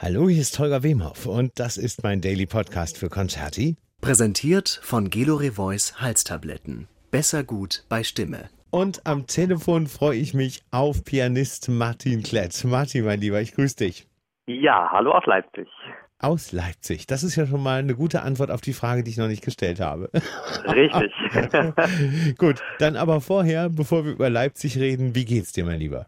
Hallo, hier ist Holger Wemhoff und das ist mein Daily Podcast für Concerti. Präsentiert von Gelore Voice Halstabletten. Besser gut bei Stimme. Und am Telefon freue ich mich auf Pianist Martin Klett. Martin, mein Lieber, ich grüße dich. Ja, hallo aus Leipzig. Aus Leipzig. Das ist ja schon mal eine gute Antwort auf die Frage, die ich noch nicht gestellt habe. Richtig. Gut, dann aber vorher, bevor wir über Leipzig reden, wie geht's dir, mein Lieber?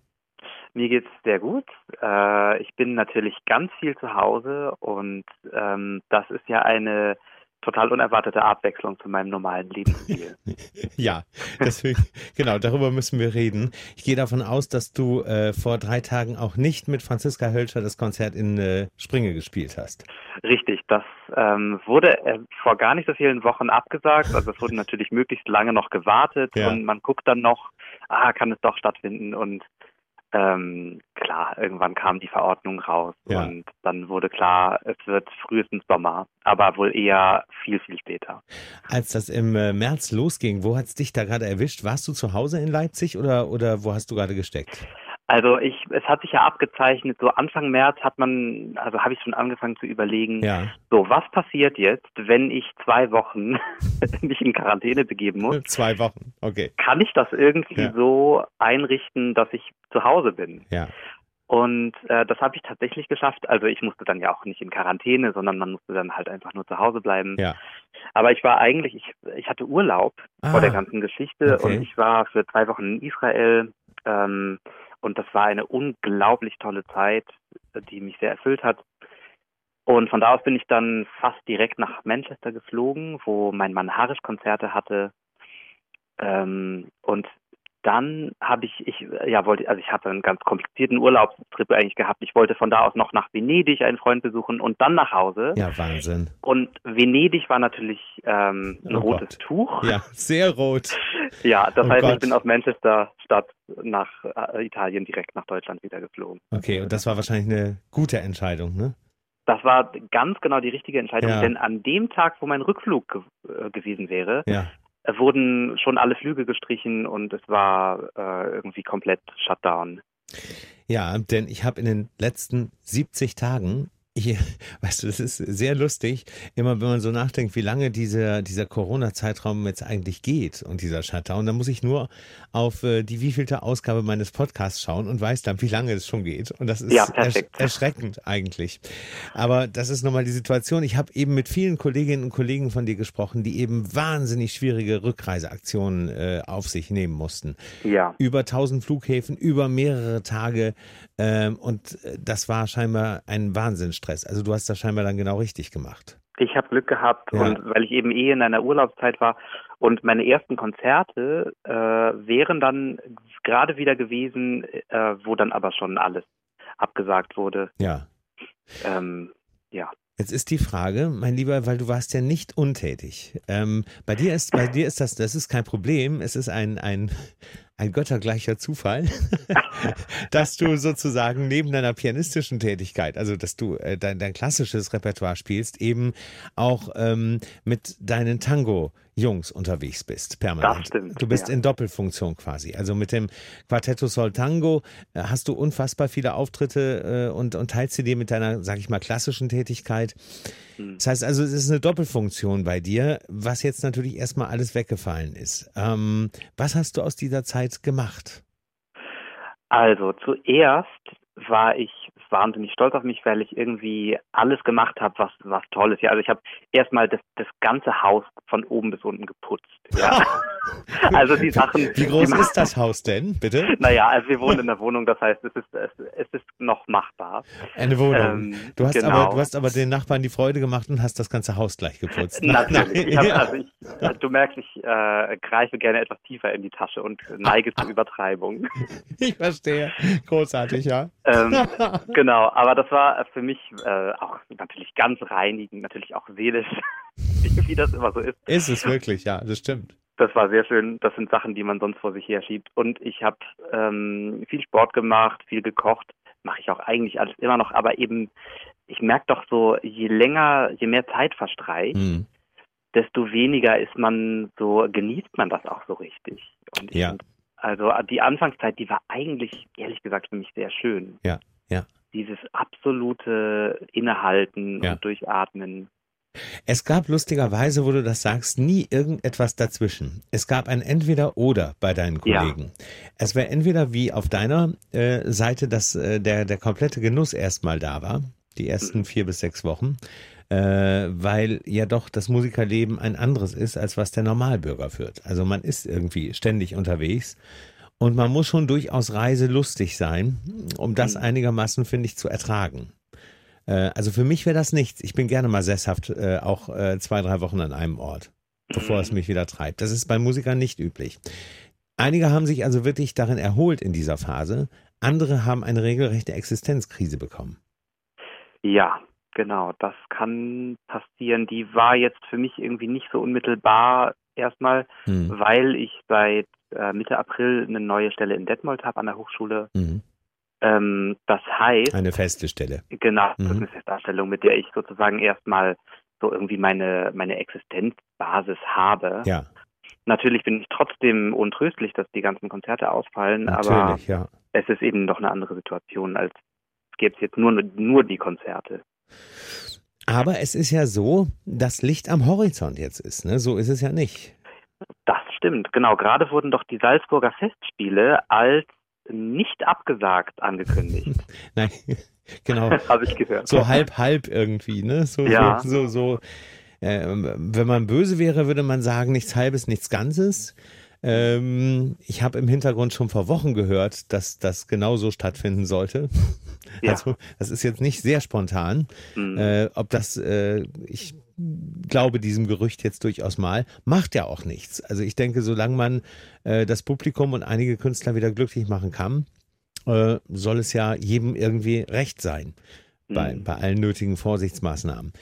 Mir geht's sehr gut. Äh, ich bin natürlich ganz viel zu Hause und ähm, das ist ja eine total unerwartete Abwechslung zu meinem normalen Lebensstil. ja, deswegen, genau, darüber müssen wir reden. Ich gehe davon aus, dass du äh, vor drei Tagen auch nicht mit Franziska Hölscher das Konzert in äh, Springe gespielt hast. Richtig, das ähm, wurde äh, vor gar nicht so vielen Wochen abgesagt. Also es wurde natürlich möglichst lange noch gewartet ja. und man guckt dann noch, ah, kann es doch stattfinden und ähm, klar, irgendwann kam die Verordnung raus ja. und dann wurde klar, es wird frühestens Sommer, aber wohl eher viel, viel später. Als das im äh, März losging, wo hat es dich da gerade erwischt? Warst du zu Hause in Leipzig oder, oder wo hast du gerade gesteckt? Also ich, es hat sich ja abgezeichnet, so Anfang März hat man, also habe ich schon angefangen zu überlegen, ja. so was passiert jetzt, wenn ich zwei Wochen mich in Quarantäne begeben muss? Zwei Wochen, okay. Kann ich das irgendwie ja. so einrichten, dass ich zu Hause bin? Ja. Und äh, das habe ich tatsächlich geschafft. Also ich musste dann ja auch nicht in Quarantäne, sondern man musste dann halt einfach nur zu Hause bleiben. Ja. Aber ich war eigentlich, ich, ich hatte Urlaub ah, vor der ganzen Geschichte okay. und ich war für zwei Wochen in Israel. Ähm, und das war eine unglaublich tolle Zeit, die mich sehr erfüllt hat. Und von da aus bin ich dann fast direkt nach Manchester geflogen, wo mein Mann Harisch Konzerte hatte. Ähm, und dann habe ich, ich, ja, wollte, also ich hatte einen ganz komplizierten Urlaubstrip eigentlich gehabt. Ich wollte von da aus noch nach Venedig einen Freund besuchen und dann nach Hause. Ja, Wahnsinn. Und Venedig war natürlich ähm, ein oh rotes Gott. Tuch. Ja, sehr rot. ja, das oh heißt, Gott. ich bin aus Manchester Stadt nach äh, Italien direkt nach Deutschland wieder geflogen. Okay, und das war wahrscheinlich eine gute Entscheidung, ne? Das war ganz genau die richtige Entscheidung, ja. denn an dem Tag, wo mein Rückflug ge äh, gewesen wäre, ja wurden schon alle Flüge gestrichen und es war äh, irgendwie komplett Shutdown. Ja, denn ich habe in den letzten 70 Tagen ich, weißt du, das ist sehr lustig, immer wenn man so nachdenkt, wie lange dieser, dieser Corona-Zeitraum jetzt eigentlich geht und dieser Shutdown, dann muss ich nur auf äh, die wievielte Ausgabe meines Podcasts schauen und weiß dann, wie lange es schon geht. Und das ist ja, ersch erschreckend eigentlich. Aber das ist nochmal die Situation. Ich habe eben mit vielen Kolleginnen und Kollegen von dir gesprochen, die eben wahnsinnig schwierige Rückreiseaktionen äh, auf sich nehmen mussten. Ja. Über tausend Flughäfen, über mehrere Tage. Ähm, und äh, das war scheinbar ein Wahnsinnsstress. Stress. Also du hast das scheinbar dann genau richtig gemacht. Ich habe Glück gehabt ja. und weil ich eben eh in einer Urlaubszeit war und meine ersten Konzerte äh, wären dann gerade wieder gewesen, äh, wo dann aber schon alles abgesagt wurde. Ja. Ähm, ja. Jetzt ist die Frage, mein Lieber, weil du warst ja nicht untätig. Ähm, bei dir ist, bei dir ist das, das ist kein Problem. Es ist ein, ein, ein göttergleicher Zufall, dass du sozusagen neben deiner pianistischen Tätigkeit, also dass du äh, dein, dein klassisches Repertoire spielst, eben auch ähm, mit deinen Tango-Jungs unterwegs bist, permanent. Das stimmt, du bist ja. in Doppelfunktion quasi. Also mit dem Quartetto Sol Tango äh, hast du unfassbar viele Auftritte äh, und, und teilst sie dir mit deiner, sag ich mal, klassischen Tätigkeit. Hm. Das heißt also, es ist eine Doppelfunktion bei dir, was jetzt natürlich erstmal alles weggefallen ist. Ähm, was hast du aus dieser Zeit gemacht? Also zuerst war ich wahnsinnig stolz auf mich, weil ich irgendwie alles gemacht habe, was was toll ist. Ja, also ich habe erstmal das, das ganze Haus von oben bis unten geputzt. Ja. also die Sachen. Wie groß ist das Haus denn, bitte? Naja, also wir wohnen in der Wohnung, das heißt, es ist es, es ist noch machbar. Eine Wohnung. Ähm, du hast genau. aber du hast aber den Nachbarn die Freude gemacht und hast das ganze Haus gleich geputzt. Natürlich. Ich hab, also ich, du merkst, ich äh, greife gerne etwas tiefer in die Tasche und neige zur Übertreibung. Ich verstehe. Großartig, ja. Ähm, Genau, aber das war für mich äh, auch natürlich ganz reinigend, natürlich auch seelisch, wie das immer so ist. Ist es wirklich, ja, das stimmt. Das war sehr schön. Das sind Sachen, die man sonst vor sich her schiebt. Und ich habe ähm, viel Sport gemacht, viel gekocht. Mache ich auch eigentlich alles immer noch. Aber eben, ich merke doch so, je länger, je mehr Zeit verstreicht, mhm. desto weniger ist man so, genießt man das auch so richtig. Und ja. also die Anfangszeit, die war eigentlich, ehrlich gesagt, für mich sehr schön. Ja, ja. Dieses absolute Innehalten ja. und Durchatmen. Es gab lustigerweise, wo du das sagst, nie irgendetwas dazwischen. Es gab ein Entweder-Oder bei deinen Kollegen. Ja. Es wäre entweder wie auf deiner äh, Seite, dass äh, der, der komplette Genuss erstmal da war, die ersten mhm. vier bis sechs Wochen, äh, weil ja doch das Musikerleben ein anderes ist, als was der Normalbürger führt. Also man ist irgendwie ständig unterwegs und man muss schon durchaus reiselustig sein, um das mhm. einigermaßen, finde ich, zu ertragen. Äh, also für mich wäre das nichts. Ich bin gerne mal sesshaft, äh, auch äh, zwei, drei Wochen an einem Ort, bevor mhm. es mich wieder treibt. Das ist bei Musikern nicht üblich. Einige haben sich also wirklich darin erholt in dieser Phase. Andere haben eine regelrechte Existenzkrise bekommen. Ja, genau. Das kann passieren. Die war jetzt für mich irgendwie nicht so unmittelbar erstmal, mhm. weil ich seit äh, Mitte April eine neue Stelle in Detmold habe an der Hochschule. Mhm. Ähm, das heißt. Eine feste Stelle. Genau, das mhm. ist eine Festanstellung, mit der ich sozusagen erstmal so irgendwie meine, meine Existenzbasis habe. Ja. Natürlich bin ich trotzdem untröstlich, dass die ganzen Konzerte ausfallen, Natürlich, aber ja. es ist eben doch eine andere Situation, als gäbe es jetzt nur, nur die Konzerte. Aber es ist ja so, dass Licht am Horizont jetzt ist, ne? So ist es ja nicht. Das stimmt, genau. Gerade wurden doch die Salzburger Festspiele als nicht abgesagt angekündigt. Nein, genau. Habe ich gehört. So halb, halb irgendwie, ne? So, ja. so, so, so äh, wenn man böse wäre, würde man sagen, nichts Halbes, nichts Ganzes. Ähm, ich habe im Hintergrund schon vor Wochen gehört, dass das genauso stattfinden sollte. Ja. Also das ist jetzt nicht sehr spontan. Mhm. Äh, ob das, äh, ich glaube diesem Gerücht jetzt durchaus mal, macht ja auch nichts. Also ich denke, solange man äh, das Publikum und einige Künstler wieder glücklich machen kann, äh, soll es ja jedem irgendwie recht sein. Bei, mhm. bei allen nötigen Vorsichtsmaßnahmen.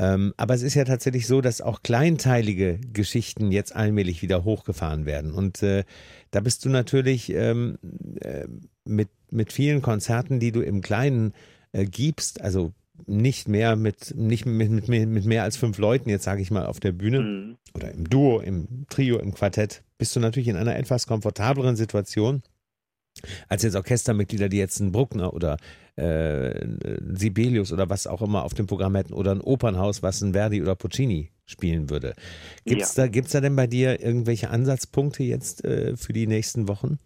Ähm, aber es ist ja tatsächlich so, dass auch kleinteilige Geschichten jetzt allmählich wieder hochgefahren werden. Und äh, da bist du natürlich ähm, äh, mit, mit vielen Konzerten, die du im Kleinen äh, gibst, also nicht mehr mit, nicht mit, mit, mit mehr als fünf Leuten, jetzt sage ich mal, auf der Bühne mhm. oder im Duo, im Trio, im Quartett, bist du natürlich in einer etwas komfortableren Situation als jetzt Orchestermitglieder, die jetzt einen Bruckner oder äh, Sibelius oder was auch immer auf dem Programm hätten oder ein Opernhaus, was ein Verdi oder Puccini spielen würde. Gibt's ja. da, gibt's da denn bei dir irgendwelche Ansatzpunkte jetzt äh, für die nächsten Wochen?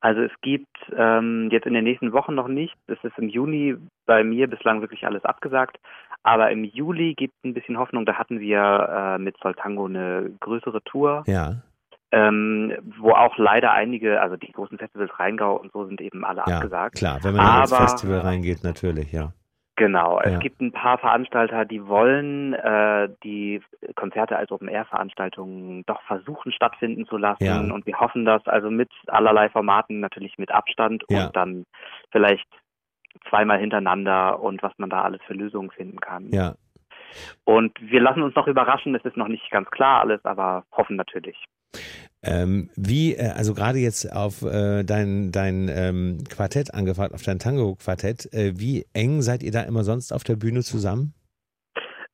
Also es gibt ähm, jetzt in den nächsten Wochen noch nicht. Es ist im Juni bei mir bislang wirklich alles abgesagt. Aber im Juli gibt es ein bisschen Hoffnung. Da hatten wir äh, mit Soltango eine größere Tour. Ja. Ähm, wo auch leider einige, also die großen Festivals Rheingau und so sind eben alle ja, abgesagt. Klar, wenn man Aber, ins Festival reingeht, natürlich, ja. Genau, es ja. gibt ein paar Veranstalter, die wollen äh, die Konzerte als Open-Air-Veranstaltungen doch versuchen stattfinden zu lassen ja. und wir hoffen das also mit allerlei Formaten, natürlich mit Abstand ja. und dann vielleicht zweimal hintereinander und was man da alles für Lösungen finden kann. Ja. Und wir lassen uns noch überraschen, es ist noch nicht ganz klar alles, aber hoffen natürlich. Ähm, wie, äh, also gerade jetzt auf äh, dein, dein ähm, Quartett angefragt, auf dein Tango-Quartett, äh, wie eng seid ihr da immer sonst auf der Bühne zusammen?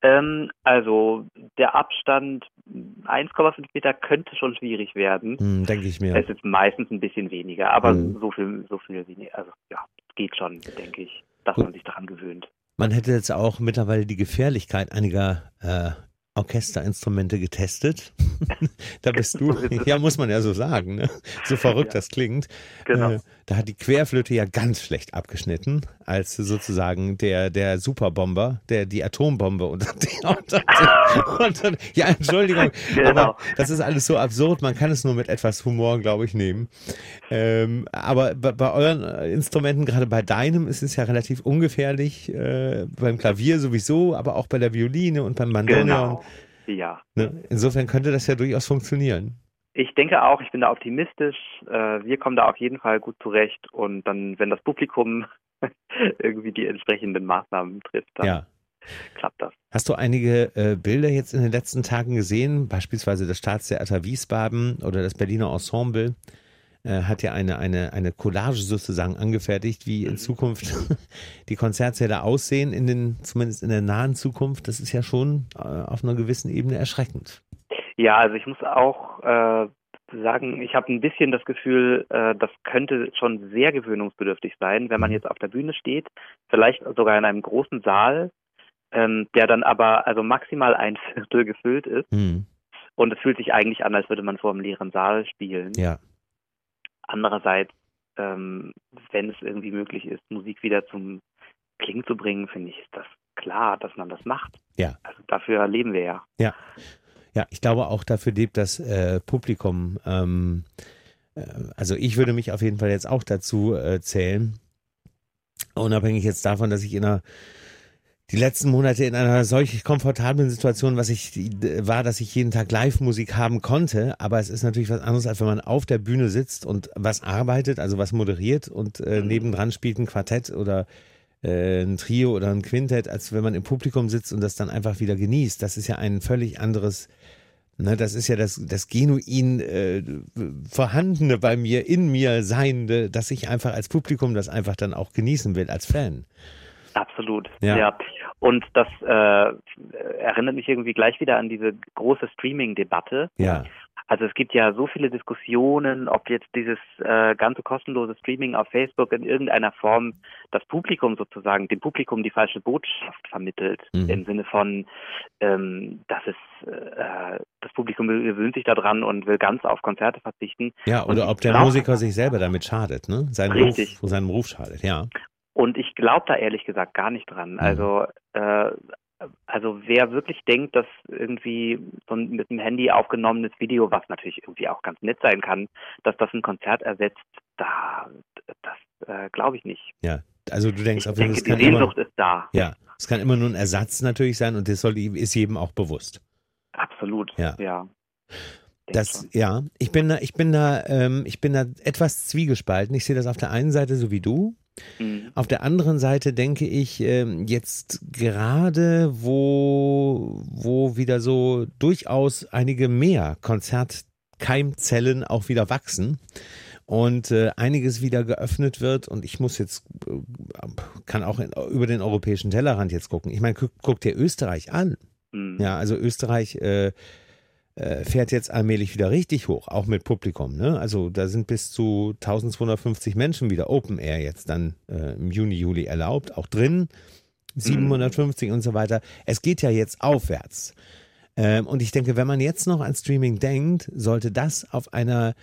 Ähm, also der Abstand 1,5 Meter könnte schon schwierig werden. Hm, Denke ich mir. Es ist meistens ein bisschen weniger, aber hm. so viel, so viel weniger. Also ja, es geht schon, denke ich, dass Gut. man sich daran gewöhnt. Man hätte jetzt auch mittlerweile die Gefährlichkeit einiger äh, Orchesterinstrumente getestet. da bist du, ja, muss man ja so sagen, ne? so verrückt ja. das klingt. Genau. Äh, da hat die Querflöte ja ganz schlecht abgeschnitten, als sozusagen der, der Superbomber, der die Atombombe unter, unter, unter ja, Entschuldigung, genau. aber das ist alles so absurd, man kann es nur mit etwas Humor, glaube ich, nehmen. Ähm, aber bei, bei, euren Instrumenten, gerade bei deinem, ist es ja relativ ungefährlich, äh, beim Klavier sowieso, aber auch bei der Violine und beim Bandoneon. Genau. Ja. Ne? Insofern könnte das ja durchaus funktionieren. Ich denke auch, ich bin da optimistisch. Äh, wir kommen da auf jeden Fall gut zurecht. Und dann, wenn das Publikum irgendwie die entsprechenden Maßnahmen trifft, dann ja. klappt das. Hast du einige äh, Bilder jetzt in den letzten Tagen gesehen? Beispielsweise das Staatstheater Wiesbaden oder das Berliner Ensemble äh, hat ja eine, eine, eine Collage sozusagen angefertigt, wie in mhm. Zukunft die Konzertsäle aussehen, in den, zumindest in der nahen Zukunft. Das ist ja schon äh, auf einer gewissen Ebene erschreckend. Ja, also ich muss auch äh, sagen, ich habe ein bisschen das Gefühl, äh, das könnte schon sehr gewöhnungsbedürftig sein, wenn man mhm. jetzt auf der Bühne steht, vielleicht sogar in einem großen Saal, ähm, der dann aber also maximal ein Viertel gefüllt ist. Mhm. Und es fühlt sich eigentlich an, als würde man vor einem leeren Saal spielen. Ja. Andererseits, ähm, wenn es irgendwie möglich ist, Musik wieder zum Klingen zu bringen, finde ich, ist das klar, dass man das macht. Ja. Also dafür leben wir ja. Ja. Ja, ich glaube auch dafür lebt das äh, Publikum. Ähm, äh, also ich würde mich auf jeden Fall jetzt auch dazu äh, zählen. Unabhängig jetzt davon, dass ich in einer die letzten Monate in einer solch komfortablen Situation, was ich war, dass ich jeden Tag Live-Musik haben konnte. Aber es ist natürlich was anderes, als wenn man auf der Bühne sitzt und was arbeitet, also was moderiert und äh, mhm. nebendran spielt ein Quartett oder äh, ein Trio oder ein Quintett, als wenn man im Publikum sitzt und das dann einfach wieder genießt. Das ist ja ein völlig anderes Ne, das ist ja das, das genuin äh, vorhandene bei mir, in mir Seiende, dass ich einfach als Publikum das einfach dann auch genießen will, als Fan. Absolut, ja. ja. Und das äh, erinnert mich irgendwie gleich wieder an diese große Streaming-Debatte. Ja. Also es gibt ja so viele Diskussionen, ob jetzt dieses äh, ganze kostenlose Streaming auf Facebook in irgendeiner Form das Publikum sozusagen, dem Publikum die falsche Botschaft vermittelt, mhm. im Sinne von, ähm, dass es äh, das Publikum gewöhnt sich daran und will ganz auf Konzerte verzichten. Ja, oder ob der Musiker sich selber damit schadet, ne? Seinen Richtig. Ruf, seinem Ruf schadet, ja. Und ich glaube da ehrlich gesagt gar nicht dran. Mhm. Also äh, also wer wirklich denkt, dass irgendwie so ein mit dem Handy aufgenommenes Video, was natürlich irgendwie auch ganz nett sein kann, dass das ein Konzert ersetzt, da das äh, glaube ich nicht. Ja, also du denkst, ich auf denke, die Sehnsucht immer, ist da. Ja, es kann immer nur ein Ersatz natürlich sein und das soll, ist jedem auch bewusst. Absolut. Ja. ja. Das, ja, ich bin da, ich bin da, ähm, ich bin da etwas zwiegespalten. Ich sehe das auf der einen Seite so wie du. Mhm. Auf der anderen Seite denke ich, ähm, jetzt gerade, wo, wo wieder so durchaus einige mehr Konzertkeimzellen auch wieder wachsen und äh, einiges wieder geöffnet wird und ich muss jetzt, äh, kann auch in, über den europäischen Tellerrand jetzt gucken. Ich meine, guck, guck dir Österreich an. Mhm. Ja, also Österreich äh, äh, fährt jetzt allmählich wieder richtig hoch, auch mit Publikum. Ne? Also da sind bis zu 1250 Menschen wieder Open Air jetzt dann äh, im Juni, Juli erlaubt, auch drin. 750 mhm. und so weiter. Es geht ja jetzt aufwärts. Ähm, und ich denke, wenn man jetzt noch an Streaming denkt, sollte das auf einer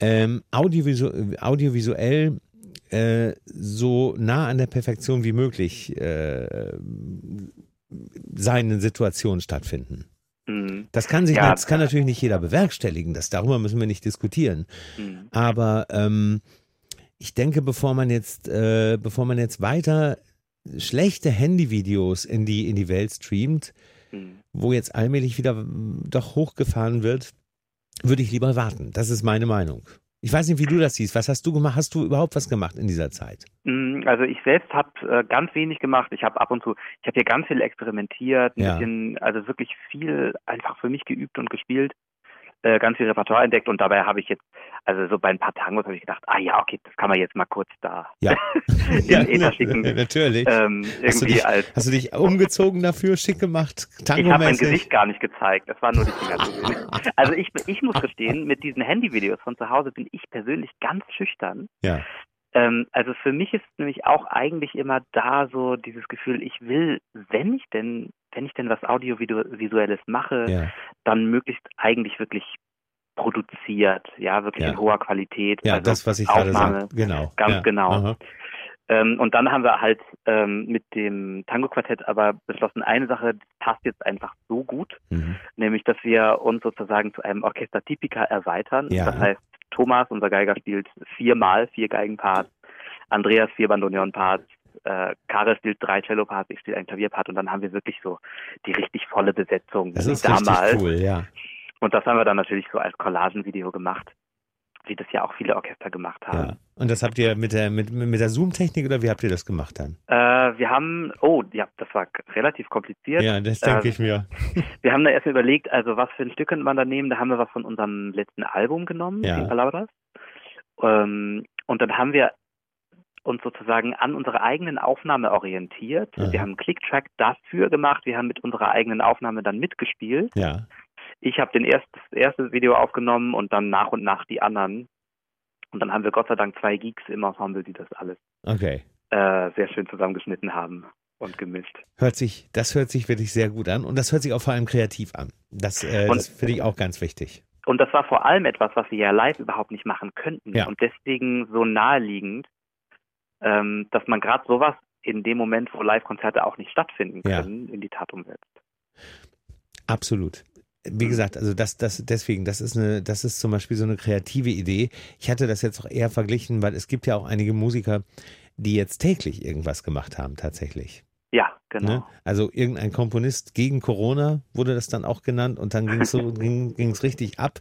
ähm, Audiovisu audiovisuell äh, so nah an der Perfektion wie möglich äh, seinen Situation stattfinden. Mhm. Das kann sich, ja, das kann natürlich nicht jeder bewerkstelligen. Das darüber müssen wir nicht diskutieren. Mhm. Aber ähm, ich denke, bevor man jetzt, äh, bevor man jetzt weiter schlechte Handyvideos in die in die Welt streamt, mhm. wo jetzt allmählich wieder doch hochgefahren wird, würde ich lieber warten. Das ist meine Meinung. Ich weiß nicht, wie du das siehst. Was hast du gemacht? Hast du überhaupt was gemacht in dieser Zeit? Mm, also ich selbst habe äh, ganz wenig gemacht. Ich habe ab und zu, ich habe hier ganz viel experimentiert, ja. bisschen, also wirklich viel einfach für mich geübt und gespielt äh, ganz viel Repertoire entdeckt und dabei habe ich jetzt, also so bei ein paar Tangos habe ich gedacht, ah ja, okay, das kann man jetzt mal kurz da ja. in Ether schicken. Natürlich. Ähm, hast, du dich, als, hast du dich umgezogen dafür, schick gemacht, Tango Ich habe mein Gesicht gar nicht gezeigt, das waren nur die Finger zu sehen. Also ich, ich muss gestehen, mit diesen Handyvideos von zu Hause bin ich persönlich ganz schüchtern. Ja. Ähm, also für mich ist nämlich auch eigentlich immer da so dieses Gefühl, ich will, wenn ich denn, wenn ich denn was Audiovisuelles mache, ja. dann möglichst eigentlich wirklich produziert, ja, wirklich ja. in hoher Qualität. Ja, also das, was ich Aufnahme, gerade sage, genau. Ganz ja. genau. Ähm, und dann haben wir halt ähm, mit dem Tango-Quartett aber beschlossen, eine Sache passt jetzt einfach so gut, mhm. nämlich, dass wir uns sozusagen zu einem Orchester Typica erweitern. Ja. Das heißt, Thomas, unser Geiger, spielt viermal vier Geigenparts, Andreas vier Bandoneon-Parts, äh, Karel spielt drei Cello-Parts, ich spiele ein Klavierpart und dann haben wir wirklich so die richtig volle Besetzung das ist damals. Cool, ja. Und das haben wir dann natürlich so als Collagenvideo gemacht, wie das ja auch viele Orchester gemacht haben. Ja. Und das habt ihr mit der mit, mit der Zoom-Technik oder wie habt ihr das gemacht dann? Äh, wir haben, oh, ja, das war relativ kompliziert. Ja, das denke äh, ich mir. Wir haben da erstmal überlegt, also was für ein Stück könnte man da nehmen? Da haben wir was von unserem letzten Album genommen, ja. die Palabras. Ähm, und dann haben wir uns sozusagen an unserer eigenen Aufnahme orientiert. Aha. Wir haben einen Clicktrack dafür gemacht. Wir haben mit unserer eigenen Aufnahme dann mitgespielt. Ja ich habe den erst, das erste Video aufgenommen und dann nach und nach die anderen. Und dann haben wir Gott sei Dank zwei Geeks im Ensemble, die das alles okay. äh, sehr schön zusammengeschnitten haben und gemischt. Hört sich, das hört sich wirklich sehr gut an und das hört sich auch vor allem kreativ an. Das, äh, das finde ich auch ganz wichtig. Und das war vor allem etwas, was wir ja live überhaupt nicht machen könnten Ja. und deswegen so naheliegend, ähm, dass man gerade sowas in dem Moment, wo Live-Konzerte auch nicht stattfinden Ja. können, in die Tat umsetzt. Absolut. Wie gesagt, also das, das, deswegen, das ist eine, das ist zum Beispiel so eine kreative Idee. Ich hatte das jetzt auch eher verglichen, weil es gibt ja auch einige Musiker, die jetzt täglich irgendwas gemacht haben, tatsächlich. Ja, genau. Ne? Also irgendein Komponist gegen Corona wurde das dann auch genannt und dann ging's so, ging es richtig ab,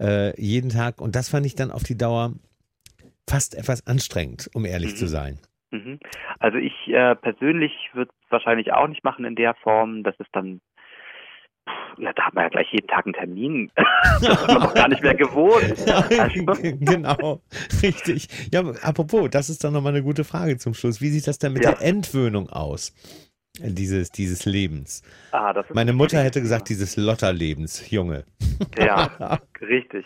äh, jeden Tag. Und das fand ich dann auf die Dauer fast etwas anstrengend, um ehrlich Mhm. zu sein. Mhm. Also ich äh, persönlich würde es wahrscheinlich auch nicht machen in der Form. Das ist dann, ja, da hat man ja gleich jeden Tag einen Termin. das ist man doch gar nicht mehr gewohnt. Also, genau, richtig. Ja, apropos, das ist doch nochmal eine gute Frage zum Schluss. Wie sieht das denn mit Ja. der Entwöhnung aus? Dieses, dieses Lebens. ah, das ist Meine ein Mutter hätte gesagt, dieses Lotterlebens, Junge. Ja, richtig.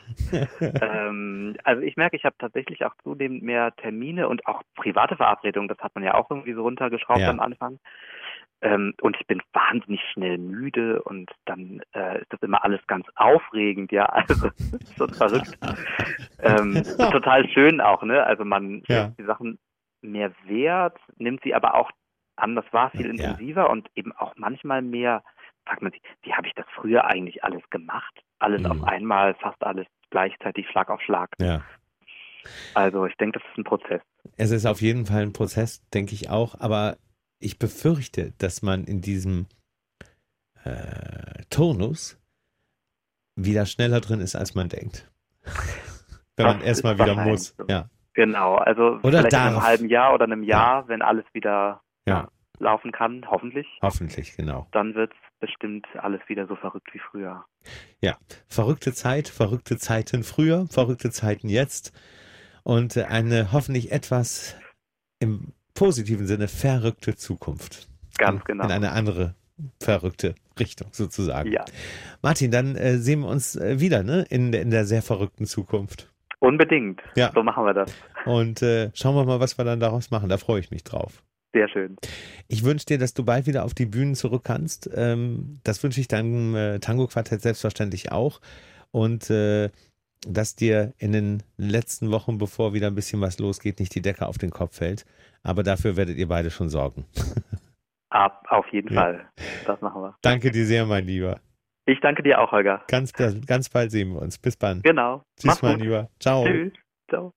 ähm, also ich merke, ich habe tatsächlich auch zunehmend mehr Termine und auch private Verabredungen. Das hat man ja auch irgendwie so runtergeschraubt Ja. am Anfang. Ähm, und ich bin wahnsinnig schnell müde und dann äh, ist das immer alles ganz aufregend, ja. Also schon verrückt. ähm, total schön auch, ne? Also man Ja. die Sachen mehr wert, nimmt sie aber auch an. Das war viel Ja. intensiver und eben auch manchmal mehr, fragt man sich, wie habe ich das früher eigentlich alles gemacht? Alles Mhm. auf einmal, fast alles gleichzeitig, Schlag auf Schlag. Ja. Also ich denke, das ist ein Prozess. Es ist auf jeden Fall ein Prozess, denke ich auch, aber ich befürchte, dass man in diesem äh, Tonus wieder schneller drin ist, als man denkt. Wenn man erstmal wieder muss. so. Ja. Genau, also Oder vielleicht in einem darf. halben Jahr oder einem Jahr, wenn alles wieder Ja. laufen kann, hoffentlich, Hoffentlich, genau. dann wird bestimmt alles wieder so verrückt wie früher. Verrückte Zeit, verrückte Zeiten früher, verrückte Zeiten jetzt und eine hoffentlich etwas im positiven Sinne verrückte Zukunft. Ganz genau. In eine andere verrückte Richtung sozusagen. Ja, Martin, dann äh, sehen wir uns äh, wieder ne? in, in der sehr verrückten Zukunft. unbedingt. Ja. So machen wir das. Und äh, schauen wir mal, was wir dann daraus machen. Da freue ich mich drauf. Sehr schön. Ich wünsche dir, dass du bald wieder auf die Bühnen zurück kannst. Ähm, das wünsche ich deinem äh, Tango-Quartett selbstverständlich auch. Und äh, dass dir in den letzten Wochen, bevor wieder ein bisschen was losgeht, nicht die Decke auf den Kopf fällt. Aber dafür werdet ihr beide schon sorgen. Ab, auf jeden Ja. Fall. Das machen wir. Danke dir sehr, mein Lieber. Ich danke dir auch, Holger. Ganz, ganz bald sehen wir uns. Bis dann. Genau. Tschüss, Mach's mein gut. Lieber. Ciao. Tschüss. Ciao.